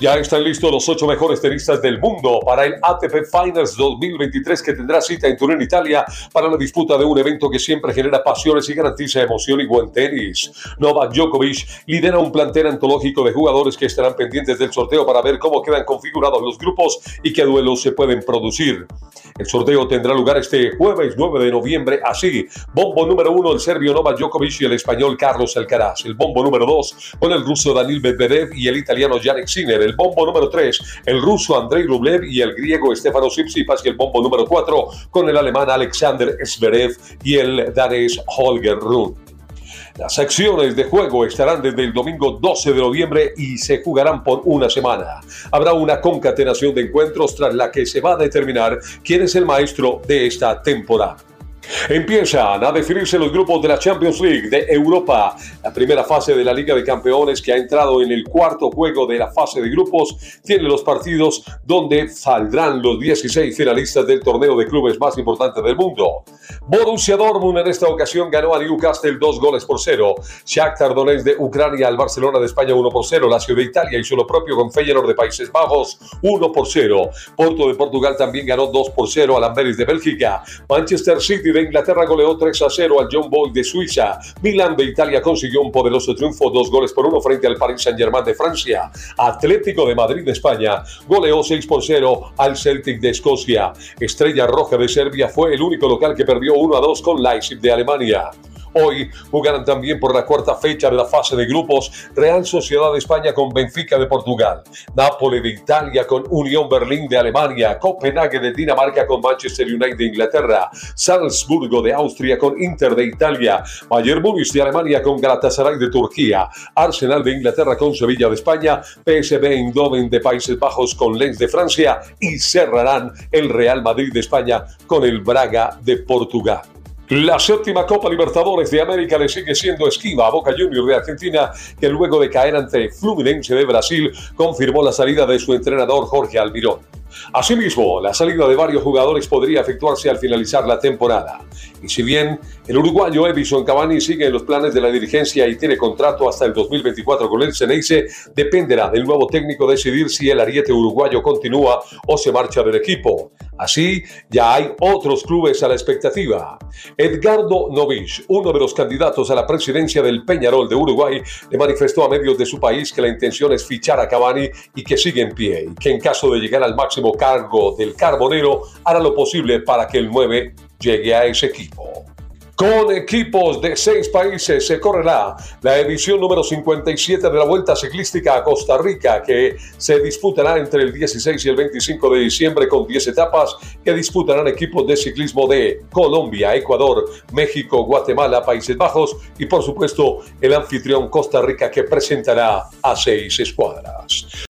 Ya están listos los ocho mejores tenistas del mundo para el ATP Finals 2023 que tendrá cita en Turín, Italia, para la disputa de un evento que siempre genera pasiones y garantiza emoción y buen tenis. Novak Djokovic lidera un plantel antológico de jugadores que estarán pendientes del sorteo para ver cómo quedan configurados los grupos y qué duelos se pueden producir. El sorteo tendrá lugar este jueves 9 de noviembre, así. Bombo número uno, el serbio Novak Djokovic y el español Carlos Alcaraz. El bombo número dos, con el ruso Danil Medvedev y el italiano Yannick Sinner. El bombo número 3, el ruso Andrei Rublev y el griego Stefano Tsitsipas y el bombo número 4 con el alemán Alexander Zverev y el danés Holger Rune. Las acciones de juego estarán desde el domingo 12 de noviembre y se jugarán por una semana. Habrá una concatenación de encuentros tras la que se va a determinar quién es el maestro de esta temporada. Empiezan a definirse los grupos de la Champions League de Europa. La primera fase de la Liga de Campeones que ha entrado en el cuarto juego de la fase de grupos tiene los partidos donde saldrán los 16 finalistas del torneo de clubes más importante del mundo. Borussia Dortmund en esta ocasión ganó a Newcastle dos goles por cero. Shakhtar Donetsk de Ucrania al Barcelona de España 1 por 0. Lazio de Italia hizo lo propio con Feyenoord de Países Bajos 1 por 0. Porto de Portugal también ganó 2 por 0 al Amberes de Bélgica. Manchester City de Inglaterra goleó 3 a 0 al John Boy de Suiza. Milan de Italia consiguió un poderoso triunfo, dos goles por uno frente al Paris Saint-Germain de Francia. Atlético de Madrid de España goleó 6 por 0 al Celtic de Escocia. Estrella Roja de Serbia fue el único local que perdió 1 a 2 con Leipzig de Alemania. Hoy jugarán también por la cuarta fecha de la fase de grupos Real Sociedad de España con Benfica de Portugal, Nápoles de Italia con Unión Berlín de Alemania, Copenhague de Dinamarca con Manchester United de Inglaterra, Salzburgo de Austria con Inter de Italia, Bayern Múnich de Alemania con Galatasaray de Turquía, Arsenal de Inglaterra con Sevilla de España, PSV Eindhoven de Países Bajos con Lens de Francia y cerrarán el Real Madrid de España con el Braga de Portugal. La séptima Copa Libertadores de América le sigue siendo esquiva a Boca Juniors de Argentina, que luego de caer ante Fluminense de Brasil confirmó la salida de su entrenador Jorge Almirón. Asimismo, la salida de varios jugadores podría efectuarse al finalizar la temporada. Y si bien el uruguayo Edison Cavani sigue en los planes de la dirigencia y tiene contrato hasta el 2024 con el Ceneice, dependerá del nuevo técnico decidir si el ariete uruguayo continúa o se marcha del equipo. Así, ya hay otros clubes a la expectativa. Edgardo Novich, uno de los candidatos a la presidencia del Peñarol de Uruguay, le manifestó a medios de su país que la intención es fichar a Cavani y que sigue en pie, y que en caso de llegar al máximo cargo del Carbonero, hará lo posible para que el 9 llegue a ese equipo. Con equipos de seis países se correrá la edición número 57 de la Vuelta Ciclística a Costa Rica, que se disputará entre el 16 y el 25 de diciembre con 10 etapas que disputarán equipos de ciclismo de Colombia, Ecuador, México, Guatemala, Países Bajos y por supuesto el anfitrión Costa Rica que presentará a seis escuadras.